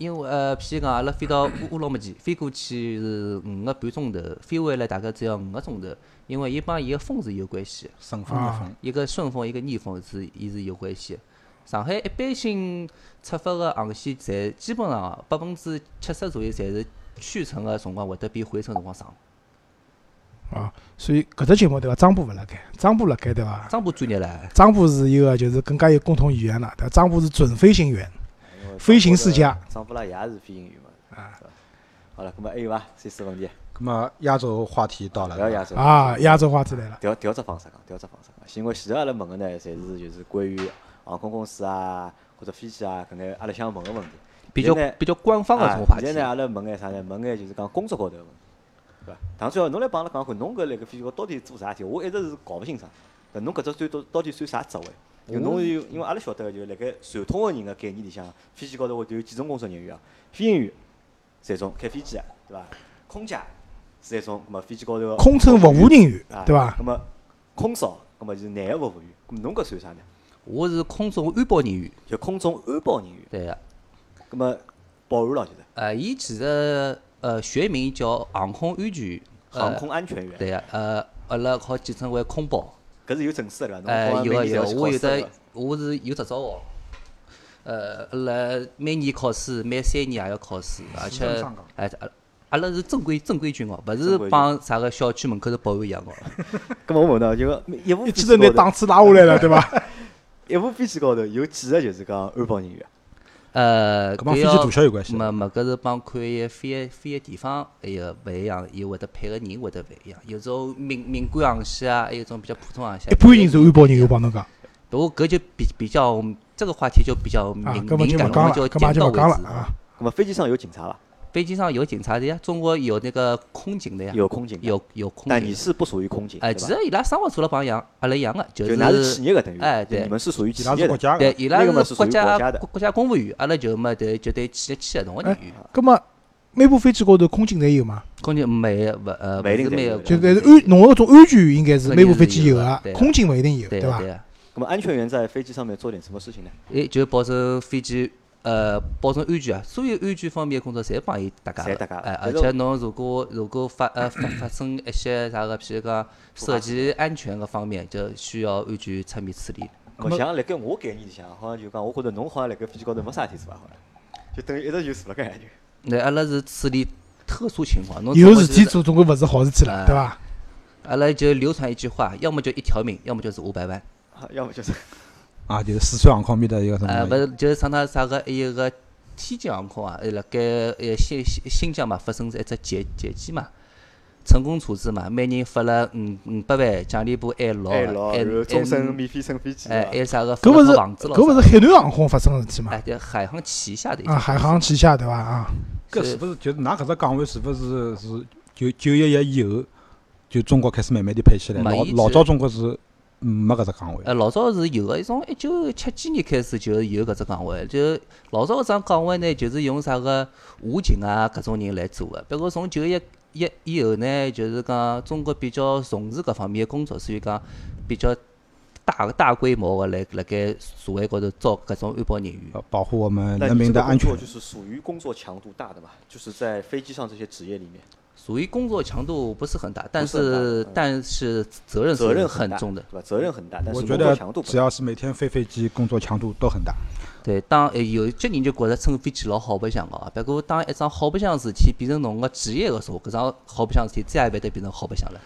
因为呃，譬如讲阿拉飞到乌乌鲁木齐，飞过去是五个半钟头，飞回来大概只要五个钟头。因为伊帮伊个风是有关系，顺风逆风，一个顺风，一个逆风是伊是有关系。上海一般性出发个航线，侪基本上百分之七十左右，侪是去程个辰光会得比回程辰光长。啊，所以搿只节目对伐？张波勿辣盖，张波辣盖对伐？张波专业唻。张波是一个就是更加有共同语言了，对伐？张波是准飞行员，飞行世家。张波拉也是飞行员嘛？啊。好了，搿么还有伐？三四问题。那么亚洲话题到了，啊，亚洲话题来了。调调只方式讲，调只方式讲。因为前头阿拉问个呢，侪是就是关于航空公司啊，或者飞机啊，搿眼阿拉想问个问题。比较比较官方个种话题。现在呢，阿拉问眼啥呢？问眼就是讲工作高头个问题，对伐？唐主要侬来帮阿拉讲看，侬搿辣盖飞机高到底做啥事体？我一直是搞勿清爽。搿侬搿只算到到底算啥职位？就侬有，因为阿拉晓得个，就辣盖传统个人个概念里向，飞机高头会得有几种工作人员啊？飞行员是一种开飞机个，对伐？空姐。是一种，咁么飞机高头个空乘服务人员，对伐？咁么空少，咁么就是男个服务员。咁侬搿算啥呢？我是空中安保人员，就空中安保人员。对个。咁么保安咯，就是。呃，伊其实呃学名叫航空安全。航空安全员。对个，呃，阿拉好简称为空保。搿是有证书个对伐？呃，有啊有，我有得，我是有执照哦。呃，阿拉每年考试，每三年也要考试，而且，哎。阿拉是正规正规军哦，勿是帮啥个小区门口的保安一样哦。咁我问到，就一部飞机拿档次拉下来了，对伐？一部飞机高头有几个就是讲安保人员？呃，搿帮飞机大小有关系。没没，搿是帮看伊飞飞个地方还有勿一样，伊会得配个人会得勿一样。有种敏敏感航线啊，还有种比较普通航线。一般人是安保人员，帮侬讲。不过搿就比比较这个话题就比较敏敏感，我就点到为止。咁么飞机上有警察伐？飞机上有警察的呀，中国有那个空警的呀。有空警。有有空警。但你是不属于空警。哎，其实伊拉生活除了帮样，阿拉一样的，就是。就企业的等于。哎，对。你们是属于企业的。对，伊拉是国家国家公务员，阿拉就没得就对企业签合同个人员。那么每部飞机高头空警侪有吗？空警没勿呃，没没有。就但是安侬个种安全应该是每部飞机有啊，空警勿一定有，对伐？那么安全员在飞机上面做点什么事情呢？哎，就保证飞机。呃，保证安全啊，所有安全方面的工作侪帮伊搭界个，哎，而且侬如果如果发呃发发生一些啥个，譬如讲涉及安全个方面，就需要安全出面处理。我像辣盖我概念里向，好像就讲，我觉着侬好像辣盖飞机高头没啥事体做啊，好像，就等于一直就坐辣盖就。那阿拉是处理特殊情况，侬有事体做总归勿是好事体了，对伐？阿拉就流传一句话，要么就一条命，要么就是五百万。要么就是。啊，就是四川航空面的一个什么？呃，勿是，就是上趟啥个，还有个天津航空啊，还辣盖呃新新新疆嘛，发生一只劫劫机嘛，成功处置嘛，每人发了五五百万奖励部 L，然后终身免费乘飞机。哎，还啥个？搿勿是搿勿是海南航空发生个事体嘛？哎，对，海航旗下的。啊，海航旗下对伐？啊，搿是勿是就是㑚搿只岗位是勿是是九九一一以后，就中国开始慢慢地配起来。老老早中国是没搿只岗位。呃，老早是有个，从一九七几年开始就有搿只岗位。就老早搿张岗位呢，就是用啥个武警啊搿种人来做个。不过从九一一以后呢，就是讲中国比较重视搿方面个工作，所以讲比较。大大规模的来辣盖社会高头招各种安保人员，保护我们人民的安全。就是属于工作强度大的嘛，就是在飞机上这些职业里面，属于工作强度不是很大，但是但是责任责任很重的，对吧？责任很大，但是我觉得只要是每天飞飞机，工作强度都很大。对，当有些人就觉着乘飞机老好白相个，不过当一桩好白相事体变成侬个职业个时候，搿桩好白相事体再也勿会得变成好白相了。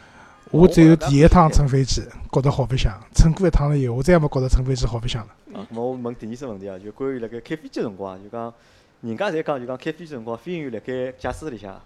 我只有第一趟乘飞机觉得好白相，乘过一趟了以后，我再也没觉得乘飞机好白相了。啊，那么我问第二只问题啊，就关于辣盖开飞机辰光，就讲人家侪讲就讲开飞机辰光，飞行员辣盖驾驶室里向。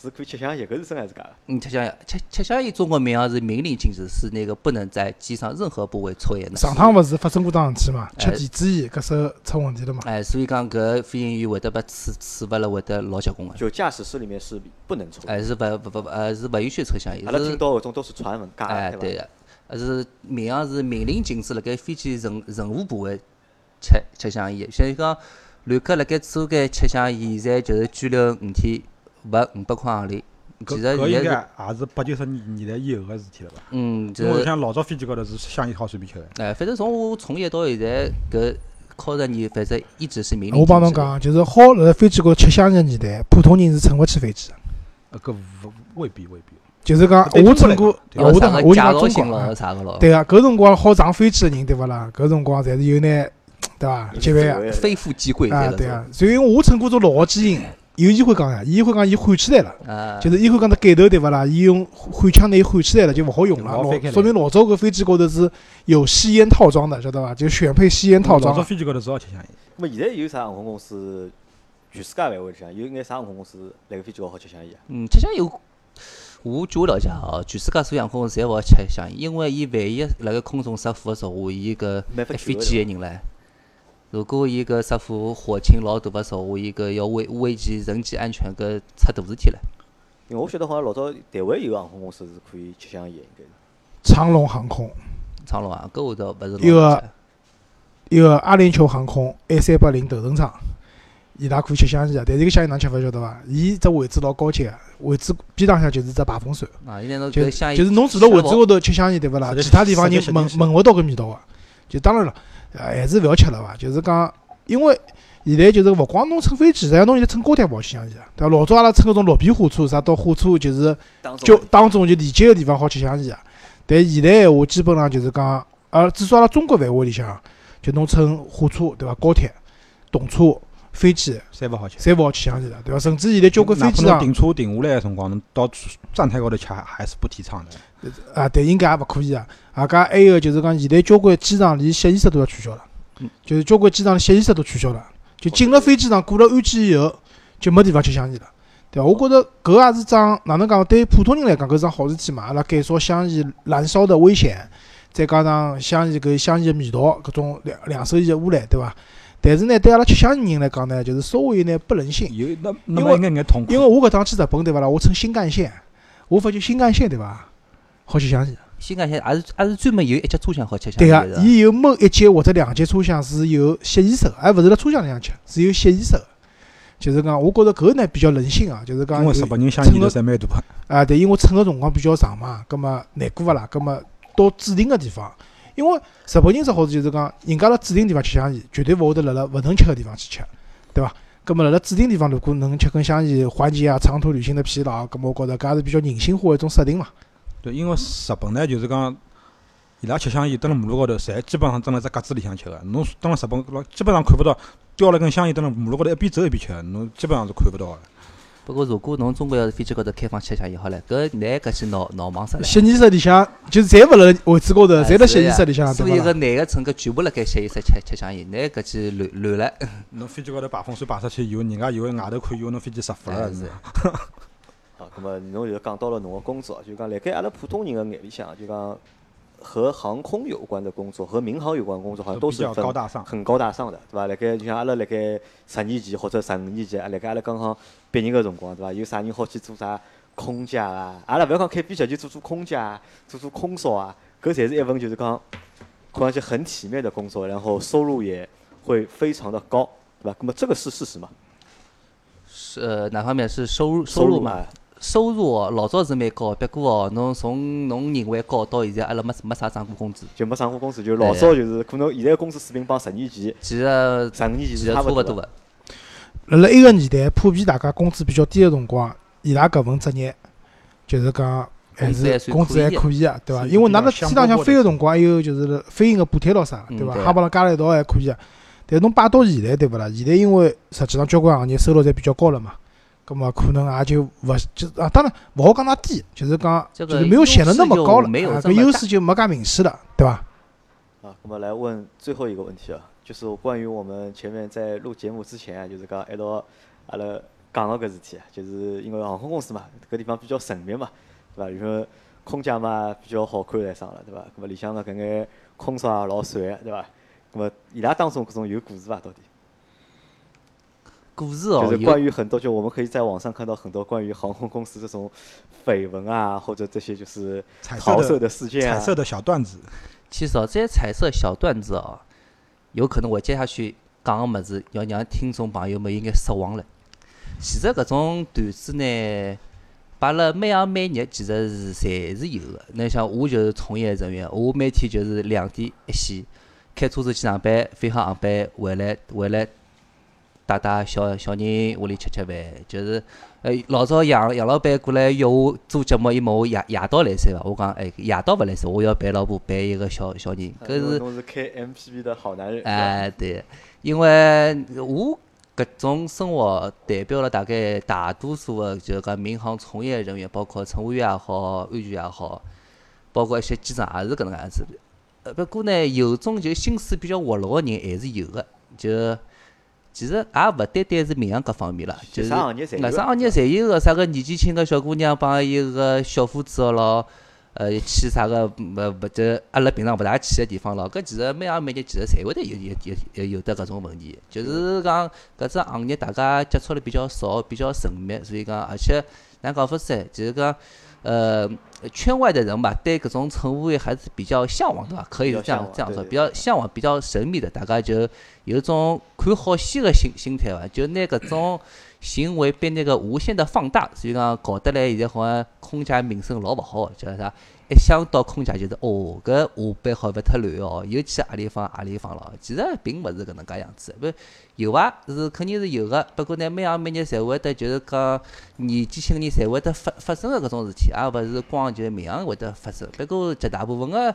是可以吃香烟，搿是真还是假的？嗯，吃香烟，吃吃香烟，中国民航是明令禁止，是那个不能在机上任何部位抽烟的。上趟勿是发生过桩事体嘛？吃电子烟，搿手出问题了嘛？哎，所以讲搿飞行员会得被处处罚了，会得老结棍个。就驾驶室里面是不能抽。哎，是勿勿勿呃，是勿允许抽香烟。阿拉听到搿种都是传闻，假哎，对个，呃是民航是明令禁止辣盖飞机任任何部位吃吃香烟。所以讲，旅客辣盖租间吃香烟，现在就是拘留五天，罚五百块行钿。搿搿应该也是八九十年代以后个事体了吧？嗯，就是像老早飞机高头是香烟好随便吃个。哎，反正从我从业到现在，搿靠着你，反正一直是明令我帮侬讲，就是好辣飞机高头吃香烟年代，普通人是乘勿起飞机个。呃，搿勿未必未必。就是讲，我乘过，我等我讲中国，啥个咯？对啊，搿辰光好上飞机个人，对勿啦？搿辰光侪是有眼，对伐？级别啊，非富即贵。啊，对啊。所以我乘过种老好机型。有烟灰缸呀，烟灰缸伊焊起来了，就是烟灰缸的盖头对勿啦？伊用焊枪拿伊焊起来了，就勿好用了。老说明老早搿飞机高头是有吸烟套装的，晓得伐？就选配吸烟套装。老早飞机高头只好吃香烟。那么现在有啥航空公司？全世界范围里向有眼啥航空公司辣盖飞机高头好吃香烟啊？嗯，吃香烟，我据我了解哦，全世界所有航空公司侪勿好吃香烟，因为伊万一辣盖空中失火个时候，伊搿飞机个人唻。如果伊搿失火火情老大个时候，伊搿要危危及人机安全，搿出大事体了。因为我晓得好像老早台湾有航空公司是可以吃香烟，应该是。长龙航空。长龙啊，搿我倒勿是老一个一个阿联酋航空 A 三八零头等舱，伊拉可以吃香烟啊。但是搿香烟哪吃勿晓得伐？伊只位置老高级个，位置边浪向就是只排风扇。啊，现在侬就就是侬坐辣位置高头吃香烟对勿啦？其他地方人闻闻勿到搿味道个。就当然了。还是勿要吃了伐？就是讲，因为现在就是勿光侬乘飞机，实际上侬现在乘高铁勿好吃香烟啊。对伐？老早阿拉乘搿种绿皮火车，啥到火车就是就当中就连接个地方好吃香烟啊。但现在闲话基本上就是讲，呃，至少阿拉中国范围里向，就侬乘火车对伐？高铁、动车、飞机，侪勿好吃，侪勿好吃香烟了，对伐？甚至现在交关飞机上停车停下来个辰光，侬到站台高头吃还是不提倡的。啊，对，应该也勿可以啊。啊，加还有就是讲，现在交关机场连歇衣室都要取消了，就是交关机场歇衣室都取消了，就进了飞机场过了安检以后，就没地方吃香烟了，对伐？我觉着搿也是桩哪能讲？对普通人来讲，搿是桩好事体嘛。阿拉减少香烟燃烧的危险，再加上香烟搿香烟的味道，搿种两两手烟的污染，对伐？但是呢，对阿拉吃香烟人来讲呢，就是稍微有眼不人性，有那那么眼眼痛苦。因为我搿趟去日本，对伐啦？我乘新干线，我发觉新干线，对伐？好吃香烟。新干线也是也是专门有一节车厢好吃香对个，伊有某一节或者两节车厢是有吸烟室，而勿是辣车厢里向吃，是有吸烟室。就是讲，我觉着搿呢比较人性啊，就是讲。因为日本人香烟头侪蛮大个。啊，对，因为乘个辰光比较长嘛，葛末难过勿啦？葛末到指定个地方，因为日本人只好处就是讲，人家辣指定地方吃香烟，绝对勿会得辣辣勿能吃个地方去吃，对伐？葛末辣辣指定地方，如果能吃根香烟，缓解啊长途旅行的疲劳，葛末我觉着搿也是比较人性化一种设定嘛。对，因为日本呢，就是讲。伊拉吃香烟，蹲辣马路高头，侪基本上蹲辣只格子里向吃个。侬蹲辣日本，老基本上看勿到，叼了根香烟蹲辣马路高头一边走一边吃，侬基本上是看勿到个。不过，如果侬中国要是飞机高头开放吃香烟，好唻，搿男搿些闹闹忙死了。吸烟室里向就是侪勿辣位置高头，侪辣吸烟室里向，所以个男个乘客全部辣盖吸烟室吃吃香烟，男搿记乱乱了。侬飞机高头排风扇排出去以后，人家以为外头看以为侬飞机着火了是。好，葛末侬就讲到了侬个工作，就讲辣盖阿拉普通人个眼里向，就讲。和航空有关的工作，和民航有关工作，好像都是很高大上很高大上的，对伐？辣盖就像阿拉辣盖十年前或者十五年前，辣盖阿拉刚刚毕业个辰光，对伐？有啥人好去做啥空姐啊，阿拉勿要讲开飞机，就做做空姐啊，做做空少啊，搿侪是一份就是讲看上去很体面的工作，然后收入也会非常的高，对吧？那么这个是事实嘛？是呃，哪方面是收入收入嘛？收入哦老早是蛮高，不过哦，侬从侬认为高到现在，阿拉没没啥涨过工资，就没涨过工资，就老早就是可能现在工资水平帮十年前，其实十五年前是差勿多个。辣辣埃个年代，普遍大家工资比较低个辰光，伊拉搿份职业就是讲还是工资还可以个，对伐？因为㑚辣天浪向飞个辰光，还有就是飞行个补贴咯啥，对伐？哈帮拉加了一道还可以个。但侬摆到现在，对勿啦？现在因为实际上交关行业收入侪比较高了嘛。咁么可能也就勿就啊，当然勿好讲它低，就是讲就是没有显得那么高了，搿优势就没介明显了，对伐？啊，咁么来问最后一个问题啊，就是关于我们前面在录节目之前啊，就是讲一道阿拉讲个搿事体啊，就是因为航空公司嘛，搿地方比较神秘嘛，对伐？然后空姐嘛比较好看来上了，对伐？咁么里向个搿眼空少也老帅，对伐？咁么伊拉当中搿种有故事伐？到底？故事哦，就是关于很多，就我们可以在网上看到很多关于航空公司这种绯闻啊，或者这些就是桃色的事件啊，彩色的小段子。其实哦，这些彩色小段子哦，有可能我接下去讲个么子，要让听众朋友们应该失望了。其实搿种段子呢，摆了每行每业，其实是侪是有的。那像我就是从业人员，我每天就是两点一线，开车子去上班，飞航航班回来回来。带带小小人屋里吃吃饭，就是呃老早杨杨老板过来约我做节目，伊问我夜夜到来塞伐？我讲哎夜到勿来塞，我要陪老婆陪一个小小人。搿是侬是开 MPV 的好男人。哎对，因为我搿种生活代表了大概大多数的就讲民航从业人员，包括乘务员也好，安全也好，包括一些机长也是搿能介样子。呃不过呢，有种就心思比较活络的人还是有的，就。其实也勿单单是民航搿方面了，就是啥行业侪有个，啥个年纪轻个小姑娘帮一个小伙子咯，呃，去啥个勿勿就阿拉平常勿大去个地方咯。搿其实每行每业其实侪会得有有有有得搿种问题，就是讲搿只行业大家接触的比较少，比较神秘，所以讲而且哪讲法子，就是讲。呃，圈外的人吧，对搿种乘务员还是比较向往的吧？可以这样这样说，比较向往，比较神秘的，大家就有种看好戏的心心态吧，就拿搿种行为被那个无限的放大，所以讲搞得来现在好像空姐名声老勿好，叫啥？一想到空姐就是哦，搿下班好勿太乱哦，又去何里方何里方了。其实并勿是搿能介样子，不有伐？是肯定是有个。不过呢，每行每业侪会得就是讲年纪轻人侪会得发发生个搿种事体，也勿是光就民航会得发生。不过绝大部分个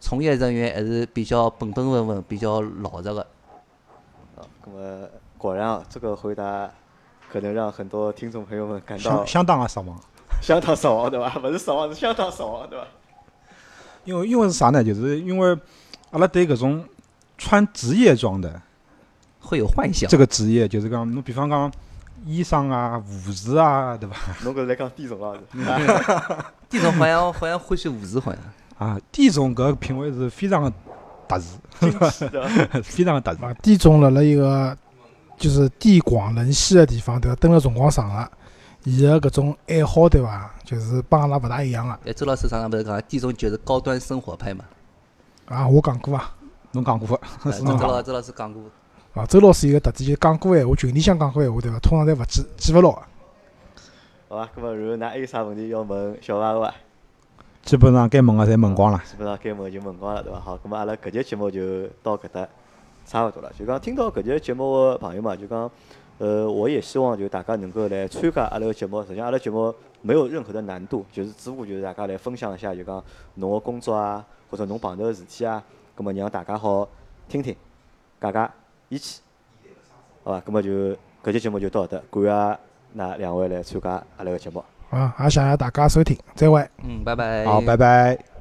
从业人员还是比较本本分分、比较老实个。啊，那么果然啊，这个回答可能让很多听众朋友们感到相当的失望。相当失望，对伐？勿是失望，是相当失望，对伐？因为因为是啥呢？就是因为阿拉对搿种穿职业装的会有幻想。这个职业就是讲，侬比方讲医生啊、护士啊，对伐？侬搿是来讲地总啊？地总好像好像欢喜护士，好像。啊，地总搿品味是非常的特殊，非常的特殊。地总辣辣一个就是地广人稀的地方，对伐？蹲了辰光长了。伊个搿种爱好对伐？就是帮阿拉勿大一样个。哎，周老师上趟勿是讲，地总就是高端生活派嘛？啊，我讲过啊，侬讲过，周老周老师讲过。啊，周老师一个特点就是讲过闲话，群里向讲过闲话对伐？通常侪勿记记勿牢个。好伐，搿么然后㑚还有啥问题要问小白伐？基本上该问个侪问光了。基本上该问就问光了，对伐？好，搿么阿拉搿节节目就到搿搭差勿多了。就讲听到搿节节目个朋友嘛，就讲。呃，我也希望就大家能够来参加阿拉个节目。实际上，阿拉节目没有任何的难度，就是只不过就是大家来分享一下，就讲侬个工作啊，或者侬碰到个事体啊，葛末让大家好听听，加加义气，好吧？葛末就搿节节目就到这，感谢那两位来参加阿拉个节目。啊，也谢谢大家收听，再会。嗯，拜拜。好，拜拜。